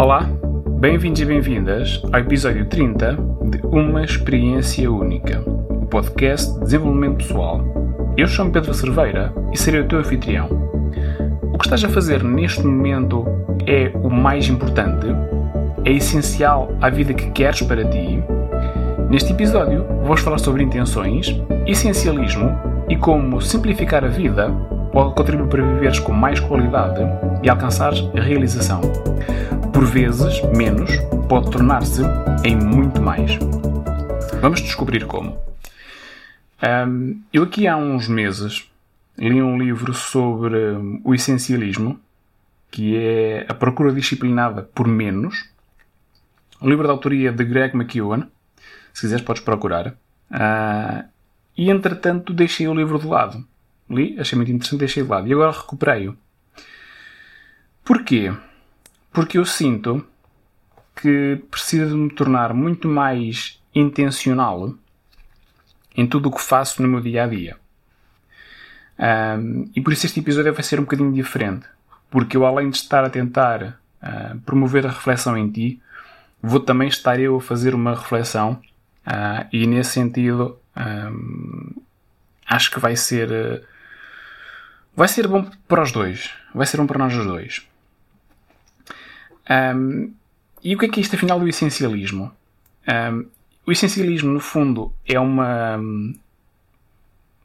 Olá, bem-vindos e bem-vindas ao episódio 30 de Uma Experiência Única, o podcast de desenvolvimento pessoal. Eu chamo Pedro Cerveira e serei o teu anfitrião. O que estás a fazer neste momento é o mais importante? É essencial à vida que queres para ti? Neste episódio, vou falar sobre intenções, essencialismo e como simplificar a vida pode contribuir para viveres com mais qualidade e alcançares a realização. Por vezes, menos pode tornar-se em muito mais. Vamos descobrir como. Um, eu aqui há uns meses li um livro sobre o essencialismo, que é a procura disciplinada por menos. Um livro da autoria de Greg McEwan, se quiseres, podes procurar. Uh, e entretanto, deixei o livro de lado. Li, achei muito interessante, deixei de lado. E agora recuperei-o. Porquê? Porque eu sinto que preciso de me tornar muito mais intencional em tudo o que faço no meu dia a dia. Um, e por isso este episódio vai ser um bocadinho diferente. Porque eu, além de estar a tentar uh, promover a reflexão em ti, vou também estar eu a fazer uma reflexão Uh, e nesse sentido, um, acho que vai ser. Uh, vai ser bom para os dois. Vai ser bom para nós os dois. Um, e o que é que é isto afinal do essencialismo? Um, o essencialismo, no fundo, é uma.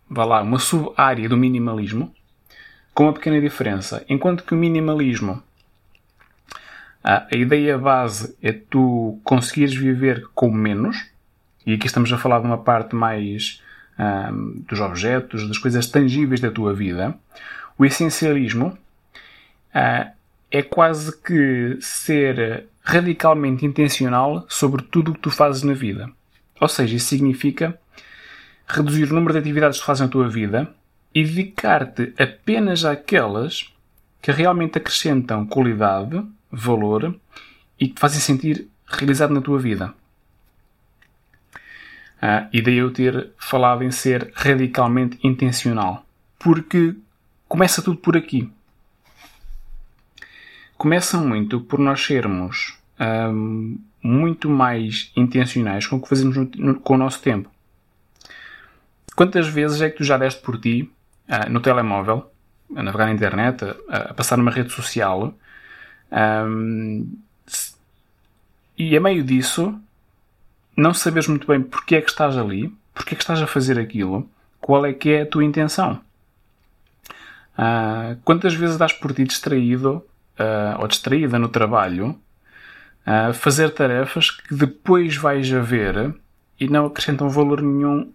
Vá lá, uma sub-área do minimalismo, com uma pequena diferença. Enquanto que o minimalismo, a ideia base é tu conseguires viver com menos e aqui estamos a falar de uma parte mais um, dos objetos, das coisas tangíveis da tua vida. O essencialismo uh, é quase que ser radicalmente intencional sobre tudo o que tu fazes na vida. Ou seja, isso significa reduzir o número de atividades que fazes na tua vida e dedicar-te apenas àquelas que realmente acrescentam qualidade, valor e que te fazem sentir realizado na tua vida. Uh, e daí eu ter falado em ser radicalmente intencional. Porque começa tudo por aqui. Começa muito por nós sermos um, muito mais intencionais com o que fazemos no, no, com o nosso tempo. Quantas vezes é que tu já deste por ti uh, no telemóvel, a navegar na internet, a, a passar numa rede social, um, e a meio disso não sabes muito bem porque é que estás ali, porque é que estás a fazer aquilo, qual é que é a tua intenção. Uh, quantas vezes dás por ti distraído uh, ou distraída no trabalho uh, fazer tarefas que depois vais a ver e não acrescentam valor nenhum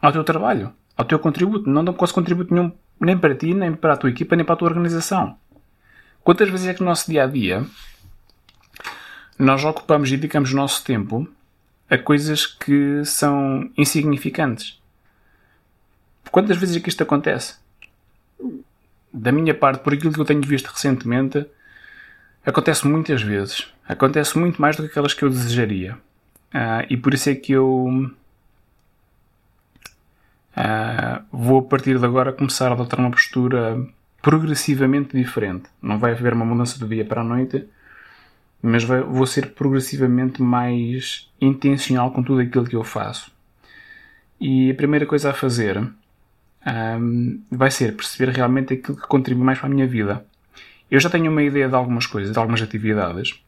ao teu trabalho, ao teu contributo. Não dão quase contributo nenhum nem para ti, nem para a tua equipa, nem para a tua organização. Quantas vezes é que no nosso dia a dia nós ocupamos e dedicamos o nosso tempo a coisas que são insignificantes. Quantas vezes é que isto acontece? Da minha parte, por aquilo que eu tenho visto recentemente, acontece muitas vezes. Acontece muito mais do que aquelas que eu desejaria. Uh, e por isso é que eu uh, vou a partir de agora começar a adotar uma postura progressivamente diferente. Não vai haver uma mudança do dia para a noite, mas vou ser progressivamente mais intencional com tudo aquilo que eu faço. E a primeira coisa a fazer um, vai ser perceber realmente aquilo que contribui mais para a minha vida. Eu já tenho uma ideia de algumas coisas, de algumas atividades.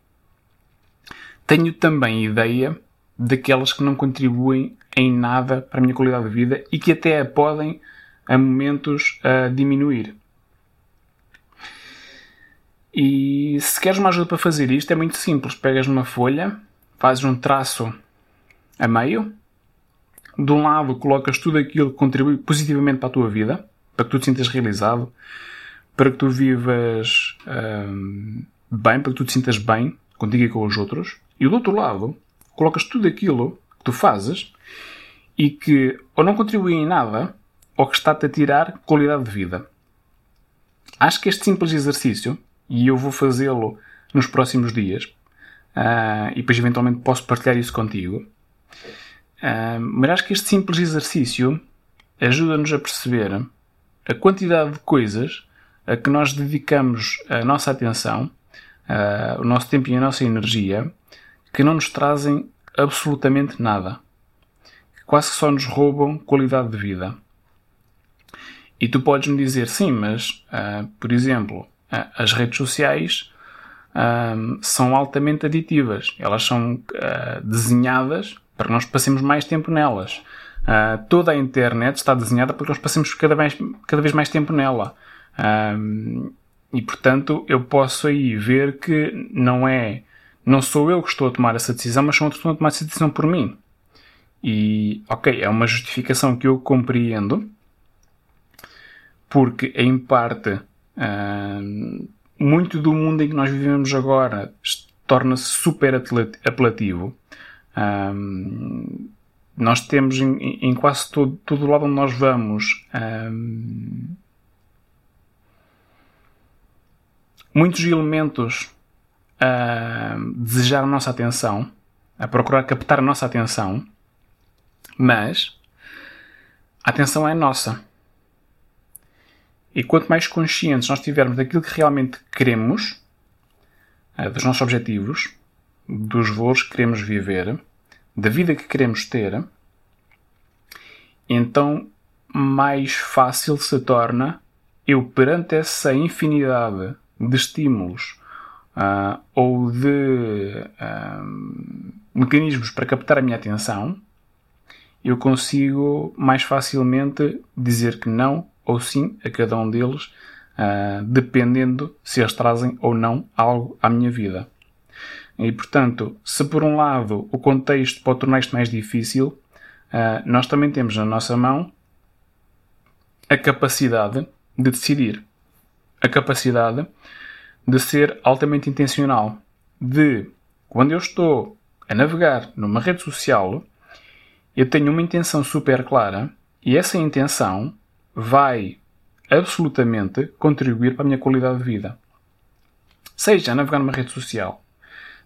Tenho também ideia daquelas que não contribuem em nada para a minha qualidade de vida e que até a podem, a momentos, a diminuir. E se queres uma ajuda para fazer isto, é muito simples. Pegas numa folha, fazes um traço a meio. De um lado, colocas tudo aquilo que contribui positivamente para a tua vida, para que tu te sintas realizado, para que tu vivas hum, bem, para que tu te sintas bem contigo e com os outros. E do outro lado, colocas tudo aquilo que tu fazes e que ou não contribui em nada ou que está-te a tirar qualidade de vida. Acho que este simples exercício e eu vou fazê-lo nos próximos dias. Uh, e depois, eventualmente, posso partilhar isso contigo. Uh, mas acho que este simples exercício ajuda-nos a perceber a quantidade de coisas a que nós dedicamos a nossa atenção uh, o nosso tempo e a nossa energia que não nos trazem absolutamente nada. Que quase só nos roubam qualidade de vida. E tu podes me dizer, sim, mas, por exemplo, as redes sociais são altamente aditivas. Elas são desenhadas para que nós passemos mais tempo nelas. Uh, toda a internet está desenhada para que nós passemos cada vez, cada vez mais tempo nela. Uh, e portanto, eu posso aí ver que não é, não sou eu que estou a tomar essa decisão, mas são outros que estão a tomar essa decisão por mim. E, ok, é uma justificação que eu compreendo, porque em parte, muito do mundo em que nós vivemos agora torna-se super apelativo. Nós temos em, em, quase todo, todo lado onde nós vamos muitos elementos a desejar a nossa atenção, a procurar captar a nossa atenção, mas a atenção é nossa. E quanto mais conscientes nós tivermos daquilo que realmente queremos, dos nossos objetivos, dos valores que queremos viver, da vida que queremos ter, então mais fácil se torna eu, perante essa infinidade de estímulos uh, ou de uh, mecanismos para captar a minha atenção, eu consigo mais facilmente dizer que não ou sim a cada um deles, uh, dependendo se eles trazem ou não algo à minha vida. E, portanto, se por um lado o contexto pode tornar isto mais difícil, uh, nós também temos na nossa mão a capacidade de decidir. A capacidade de ser altamente intencional. De, quando eu estou a navegar numa rede social, eu tenho uma intenção super clara e essa intenção vai absolutamente contribuir para a minha qualidade de vida. Seja a navegar numa rede social,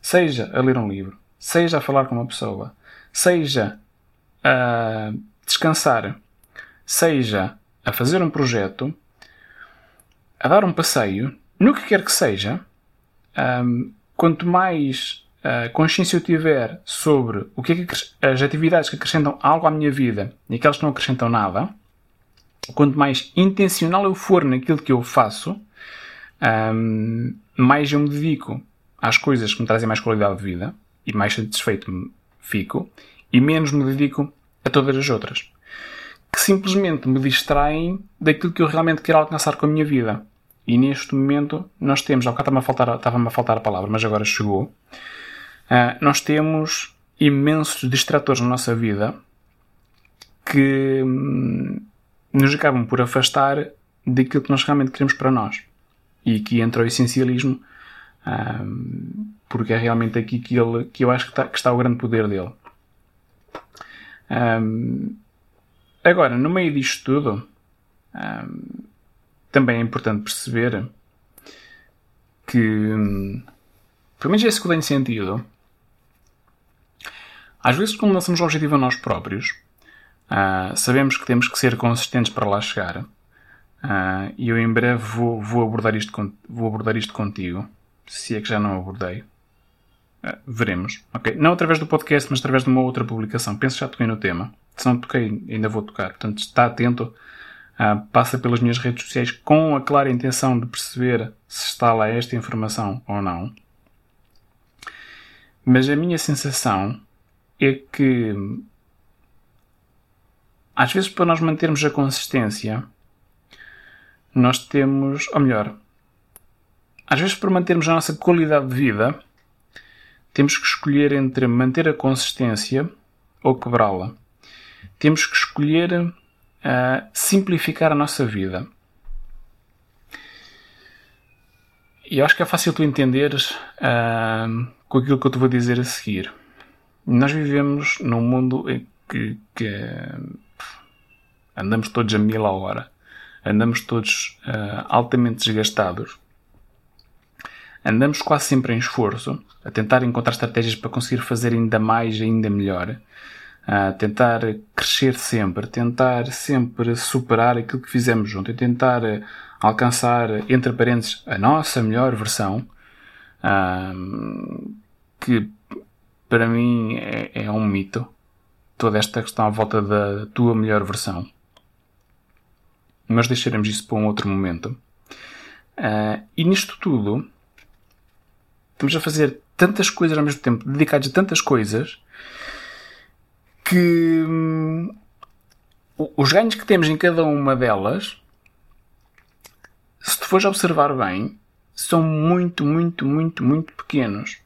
Seja a ler um livro, seja a falar com uma pessoa, seja a descansar, seja a fazer um projeto, a dar um passeio, no que quer que seja, um, quanto mais uh, consciência eu tiver sobre o que é que as atividades que acrescentam algo à minha vida e aquelas que não acrescentam nada, quanto mais intencional eu for naquilo que eu faço, um, mais eu me dedico às coisas que me trazem mais qualidade de vida e mais satisfeito fico e menos me dedico a todas as outras que simplesmente me distraem daquilo que eu realmente quero alcançar com a minha vida. E neste momento nós temos, ao estava-me a faltar, estava a, faltar a palavra, mas agora chegou, uh, nós temos imensos distratores na nossa vida que hum, nos acabam por afastar daquilo que nós realmente queremos para nós. E aqui entra o essencialismo porque é realmente aqui que, ele, que eu acho que está, que está o grande poder dele. Agora, no meio disto tudo, também é importante perceber que, pelo menos esse que tem sentido, às vezes, quando lançamos um objetivo a nós próprios, uh, sabemos que temos que ser consistentes para lá chegar. Uh, e eu em breve vou, vou, abordar isto, vou abordar isto contigo se é que já não abordei. Uh, veremos. Ok? Não através do podcast, mas através de uma outra publicação. Penso que já toquei no tema. Se não toquei, ainda vou tocar. Portanto, está atento. Uh, passa pelas minhas redes sociais com a clara intenção de perceber se está lá esta informação ou não. Mas a minha sensação é que às vezes para nós mantermos a consistência nós temos, ou melhor, às vezes, para mantermos a nossa qualidade de vida, temos que escolher entre manter a consistência ou quebrá-la. Temos que escolher uh, simplificar a nossa vida. E eu acho que é fácil tu entenderes uh, com aquilo que eu te vou dizer a seguir. Nós vivemos num mundo que, que andamos todos a mil a hora. Andamos todos uh, altamente desgastados andamos quase sempre em esforço, a tentar encontrar estratégias para conseguir fazer ainda mais, ainda melhor, a tentar crescer sempre, tentar sempre superar aquilo que fizemos junto e tentar alcançar, entre parênteses, a nossa melhor versão. que para mim é, é, um mito. Toda esta questão à volta da tua melhor versão. Mas deixaremos isso para um outro momento. Uh, e nisto tudo, estamos a fazer tantas coisas ao mesmo tempo, dedicados a tantas coisas, que hum, os ganhos que temos em cada uma delas, se tu fores observar bem, são muito, muito, muito, muito pequenos.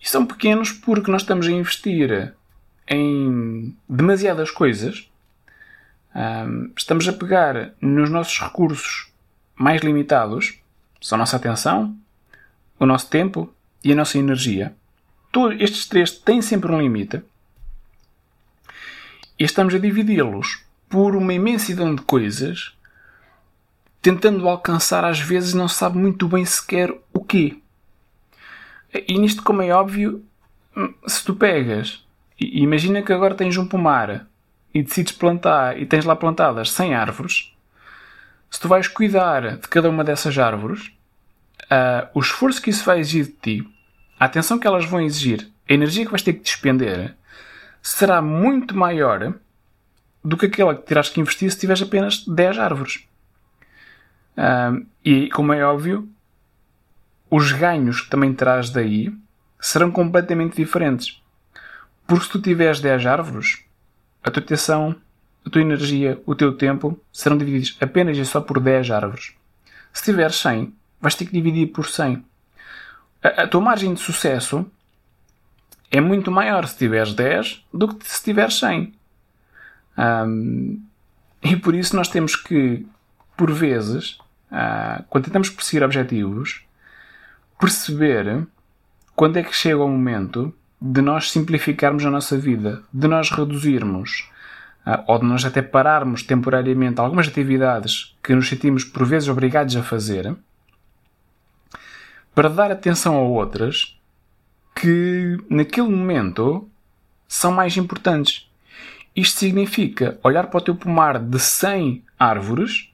E são pequenos porque nós estamos a investir em demasiadas coisas. Estamos a pegar nos nossos recursos mais limitados, são a nossa atenção, o nosso tempo e a nossa energia. Todos estes três têm sempre um limite. E estamos a dividi-los por uma imensidão de coisas, tentando alcançar às vezes não sabe muito bem sequer o quê. E nisto, como é óbvio, se tu pegas, imagina que agora tens um pomar e decides plantar e tens lá plantadas 100 árvores, se tu vais cuidar de cada uma dessas árvores, uh, o esforço que isso vai exigir de ti, a atenção que elas vão exigir, a energia que vais ter que despender, será muito maior do que aquela que terás que investir se tiveres apenas 10 árvores. Uh, e, como é óbvio, os ganhos que também terás daí serão completamente diferentes. Porque se tu tiveres 10 árvores, a tua atenção, a tua energia, o teu tempo serão divididos apenas e só por 10 árvores. Se tiveres 100, vais ter que dividir por 100. A, a tua margem de sucesso é muito maior se tiveres 10 do que se tiveres 100. Um, e por isso nós temos que, por vezes, uh, quando tentamos perseguir objetivos, perceber quando é que chega o momento de nós simplificarmos a nossa vida, de nós reduzirmos uh, ou de nós até pararmos temporariamente algumas atividades que nos sentimos por vezes obrigados a fazer para dar atenção a outras que naquele momento são mais importantes. Isto significa olhar para o teu pomar de 100 árvores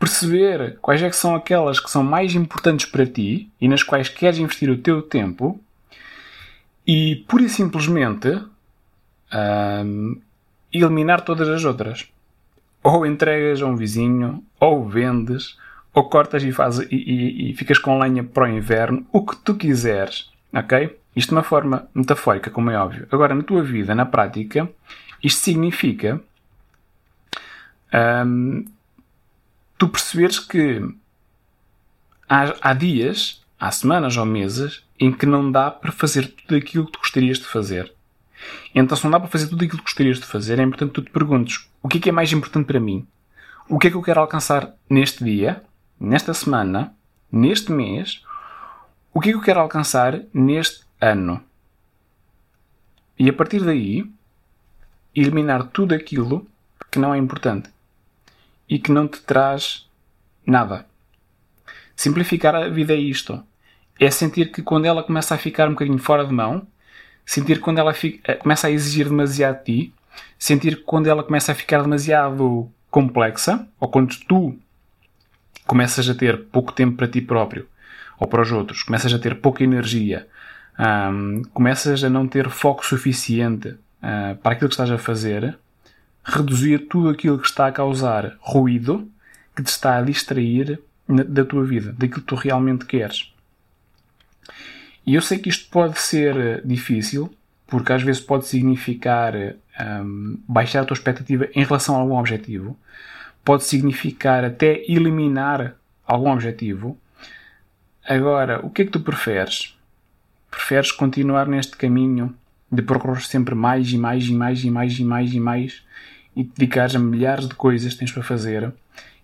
perceber quais é que são aquelas que são mais importantes para ti e nas quais queres investir o teu tempo e pura e simplesmente eliminar todas as outras. Ou entregas a um vizinho, ou vendes, ou cortas e, fazes, e, e, e ficas com lenha para o inverno, o que tu quiseres, ok? Isto de uma forma metafórica, como é óbvio. Agora, na tua vida, na prática, isto significa tu perceberes que há, há dias, há semanas ou meses em que não dá para fazer tudo aquilo que tu gostarias de fazer. Então, se não dá para fazer tudo aquilo que gostarias de fazer, é importante que tu te perguntes o que é que é mais importante para mim? O que é que eu quero alcançar neste dia, nesta semana, neste mês? O que é que eu quero alcançar neste ano? E a partir daí, eliminar tudo aquilo que não é importante e que não te traz nada. Simplificar a vida é isto. É sentir que quando ela começa a ficar um bocadinho fora de mão, sentir quando ela fica, eh, começa a exigir demasiado de ti, sentir que quando ela começa a ficar demasiado complexa, ou quando tu começas a ter pouco tempo para ti próprio ou para os outros, começas a ter pouca energia, começas a não ter foco suficiente uh, para aquilo que estás a fazer, reduzir tudo aquilo que está a causar ruído, que te está a distrair da tua vida, daquilo que tu realmente queres. E eu sei que isto pode ser eh, difícil, porque às vezes pode significar um, baixar a tua expectativa em relação a algum objetivo, pode significar até eliminar algum objetivo. Agora, o que é que tu preferes? Preferes continuar neste caminho de procurar sempre mais e mais e mais e mais e mais e mais e te dedicares a milhares de coisas que tens para fazer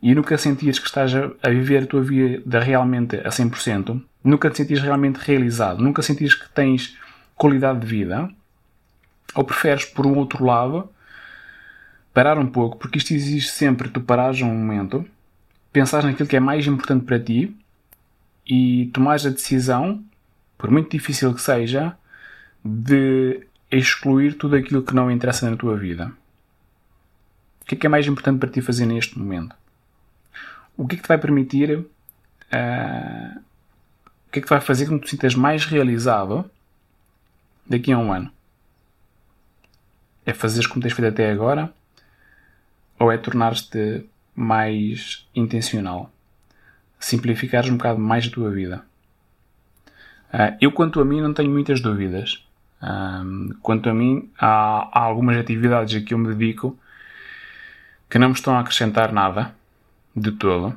e nunca sentires que estás a, viver a tua vida realmente a 100%, nunca te sentires realmente realizado, nunca sentires que tens qualidade de vida, ou preferes, por um outro lado, parar um pouco, porque isto exige sempre tu parares um momento, pensares naquilo que é mais importante para ti e tomares a decisão, por muito difícil que seja, de excluir tudo aquilo que não interessa na tua vida que é que é mais importante para ti fazer neste momento? O que é que te vai permitir uh, o que é que vai fazer com que tu sintas mais realizado daqui a um ano? É fazeres como tens feito até agora? Ou é tornar-te mais intencional? Simplificares um bocado mais a tua vida? Uh, eu, quanto a mim, não tenho muitas dúvidas. Um, quanto a mim, há, há, algumas atividades a que eu me dedico que não me estão a acrescentar nada de todo.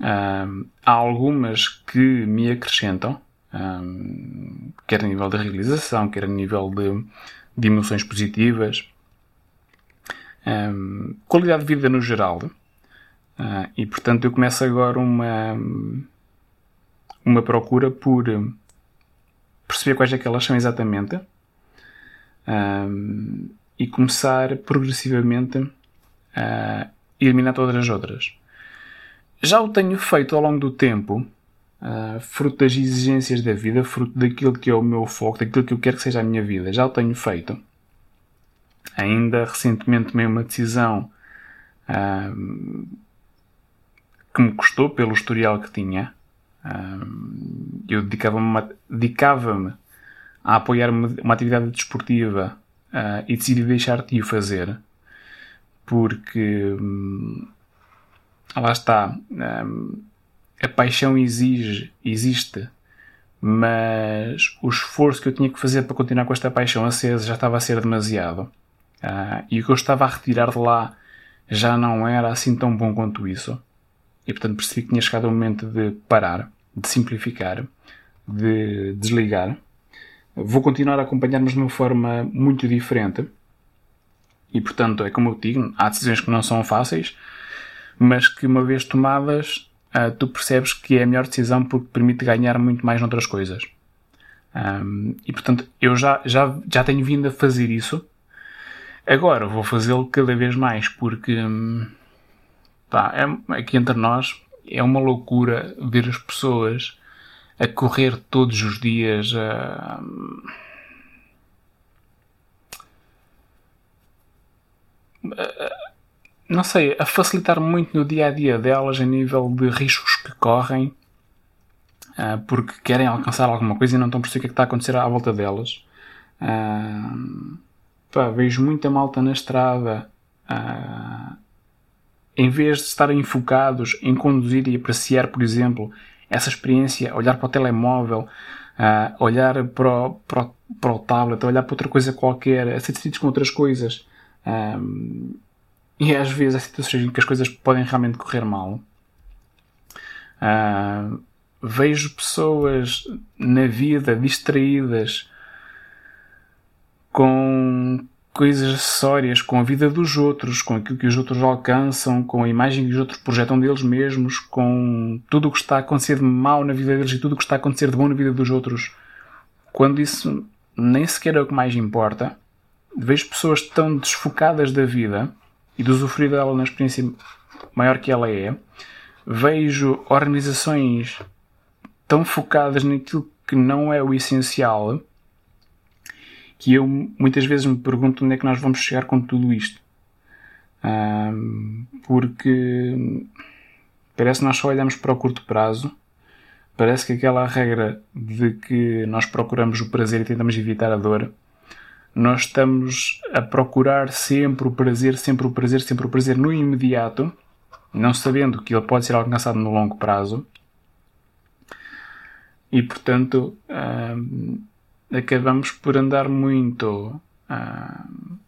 Um, há algumas que me acrescentam, um, quer a nível de realização, quer a nível de, de emoções positivas, qualidade de vida no geral. Uh, e portanto, eu começo agora uma, uma procura por perceber quais é que elas são exatamente um, e começar progressivamente a eliminar todas as outras. Já o tenho feito ao longo do tempo, uh, fruto das exigências da vida, fruto daquilo que é o meu foco, daquilo que eu quero que seja a minha vida. Já o tenho feito. Ainda recentemente tomei uma decisão uh, que me custou pelo historial que tinha. Uh, eu dedicava-me dedicava a apoiar uma, uma atividade desportiva uh, e decidi deixar de o fazer porque hum, lá está hum, a paixão exige existe mas o esforço que eu tinha que fazer para continuar com esta paixão acesa já estava a ser demasiado. Uh, e o que eu estava a retirar de lá já não era assim tão bom quanto isso. E portanto percebi que tinha chegado o momento de parar de simplificar de desligar. Vou continuar a acompanhar, mas de uma forma muito diferente. E portanto, é como eu digo, há decisões que não são fáceis, mas que uma vez tomadas, uh, tu percebes que é a melhor decisão porque permite ganhar muito mais noutras coisas. Um, e portanto, eu já, já, já tenho vindo a fazer isso. Agora vou fazê-lo cada vez mais porque pá, é, aqui entre nós é uma loucura ver as pessoas a correr todos os dias. A... não sei, a facilitar muito no dia a dia delas a nível de riscos que correm porque querem alcançar alguma coisa e não estão a perceber o que, é que está a acontecer à volta delas. Pá, vejo muita malta na estrada em vez de estarem focados em conduzir e apreciar, por exemplo, essa experiência, olhar para o telemóvel, olhar para o, para, o, para o tablet, olhar para outra coisa qualquer, ser decididos com outras coisas. Um, e às vezes há situações em que as coisas podem realmente correr mal. Uh, vejo pessoas na vida distraídas com coisas acessórias com a vida dos outros, com aquilo que os outros alcançam, com a imagem que os outros projetam deles mesmos, com tudo o que está a acontecer de mal na vida deles e tudo o que está a acontecer de bom na vida dos outros, quando isso nem sequer é o que mais importa, vejo pessoas tão desfocadas da vida e de usufruir dela na experiência maior que ela é, vejo organizações tão focadas naquilo que não é o essencial que eu muitas vezes me pergunto onde é que nós vamos chegar com tudo isto. Um, porque parece que nós só olhamos para o curto prazo. Parece que aquela regra de que nós procuramos o prazer e tentamos evitar a dor, nós estamos a procurar sempre o prazer, sempre o prazer, sempre o prazer no imediato, não sabendo que ele pode ser alcançado no longo prazo. E portanto, um, acabamos por andar muito uh,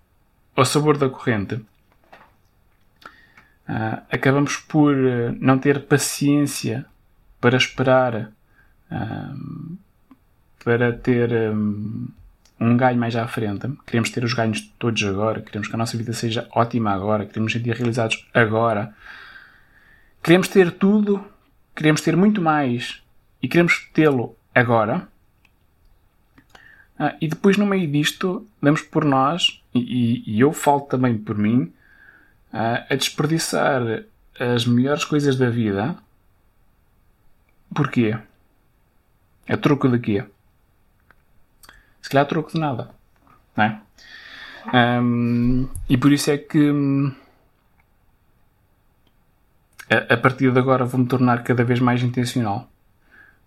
ao sabor da corrente. Uh, acabamos por uh, não ter paciência para esperar para ter um, um ganho mais à frente. Queremos ter os ganhos todos agora, queremos que a nossa vida seja ótima agora, queremos sentir realizados agora. Queremos ter tudo, queremos ter muito mais e queremos tê-lo agora ah, e depois, no meio disto, damos por nós, e, e eu falo também por mim, ah, a desperdiçar as melhores coisas da vida. Porquê? É troco de quê? Se calhar troco de nada. Não é? Um, e por isso é que a, a partir de agora vou-me tornar cada vez mais intencional.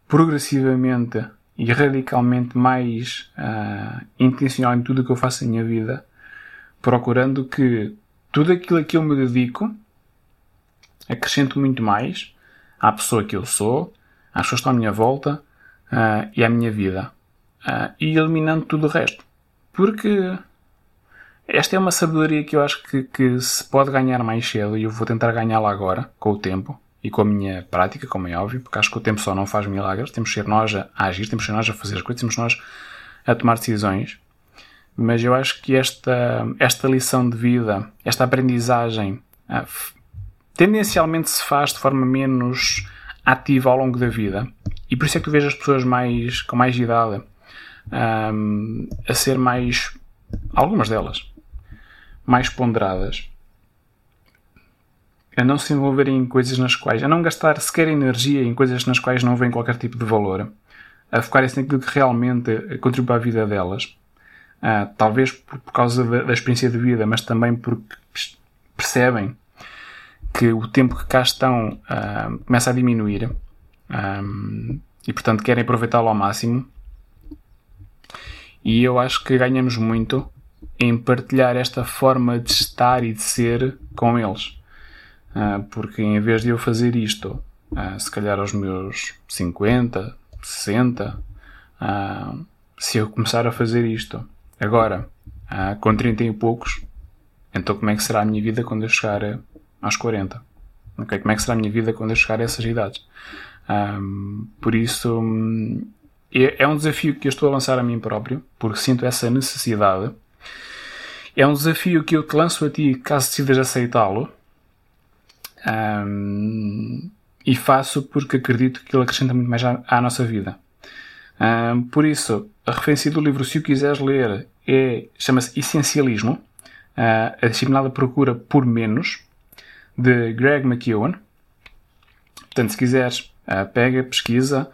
progressivamente e radicalmente mais uh, intencional em tudo o que eu faço na minha vida, procurando que tudo aquilo a que eu me dedico acrescente muito mais à pessoa que eu sou, às pessoas que estão à minha volta uh, e à minha vida. Uh, e eliminando tudo o resto. Porque esta é uma sabedoria que eu acho que, que se pode ganhar mais cedo e eu vou tentar ganhá-la agora, com o tempo e com a minha prática, como é óbvio, porque acho que o tempo só não faz milagres. Temos que ser nós a agir, temos que ser nós a fazer as coisas, temos nós a tomar decisões. Mas eu acho que esta, esta lição de vida, esta aprendizagem, uh, tendencialmente se faz de forma menos ativa ao longo da vida. E por isso é que tu vês as pessoas mais, com mais idade um, a ser mais, algumas delas, mais ponderadas. A não se envolverem em coisas nas quais, a não gastar sequer energia em coisas nas quais não vem qualquer tipo de valor. A focarem-se naquilo que realmente contribui à vida delas. Uh, talvez por, por causa da, da, experiência de vida, mas também porque percebem que o tempo que cá estão uh, começa a diminuir um, e, portanto, querem aproveitá-lo ao máximo. E eu acho que ganhamos muito em partilhar esta forma de estar e de ser com eles. Uh, porque em vez de eu fazer isto, uh, se calhar aos meus 50, 60, uh, se eu começar a fazer isto agora, com 30 e poucos, então como é que será a minha vida quando eu chegar aos 40? Okay? Como é que será a minha vida quando eu chegar a essas idades? Por isso, é, um desafio que eu estou a lançar a mim próprio, porque sinto essa necessidade. É um desafio que eu te lanço a ti caso decidas aceitá-lo. Um, e faço porque acredito que ele acrescenta muito mais à, à nossa vida. Um, por isso, a referência do livro, se o quiseres ler, é, chama-se Essencialismo, uh, a disciplinada procura por menos, de Greg McEwen. Portanto, se quiseres, uh, pega, pesquisa,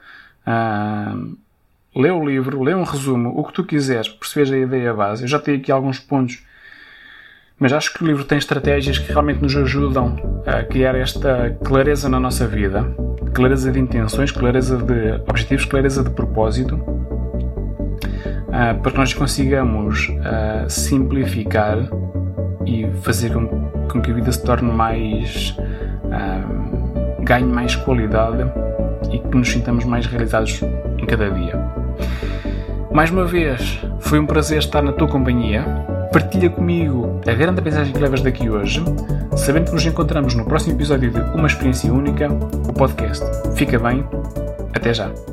lê o livro, lê um resumo, o que tu quiseres, percebes a ideia base. Eu já tenho aqui alguns pontos, mas acho que o livro tem estratégias que realmente nos ajudam a criar esta clareza na nossa vida, clareza de intenções, clareza de objetivos, clareza de propósito, uh, para que nós consigamos uh, simplificar e fazer com, com, que a vida se torne mais. Uh, ganhe mais qualidade e que nos sintamos mais realizados em cada dia. Mais uma vez, foi um prazer estar na tua companhia. Partilha comigo a grande aprendizagem que levas daqui hoje, sabendo que nos encontramos no próximo episódio de Uma Experiência Única, o podcast. Fica bem, até já!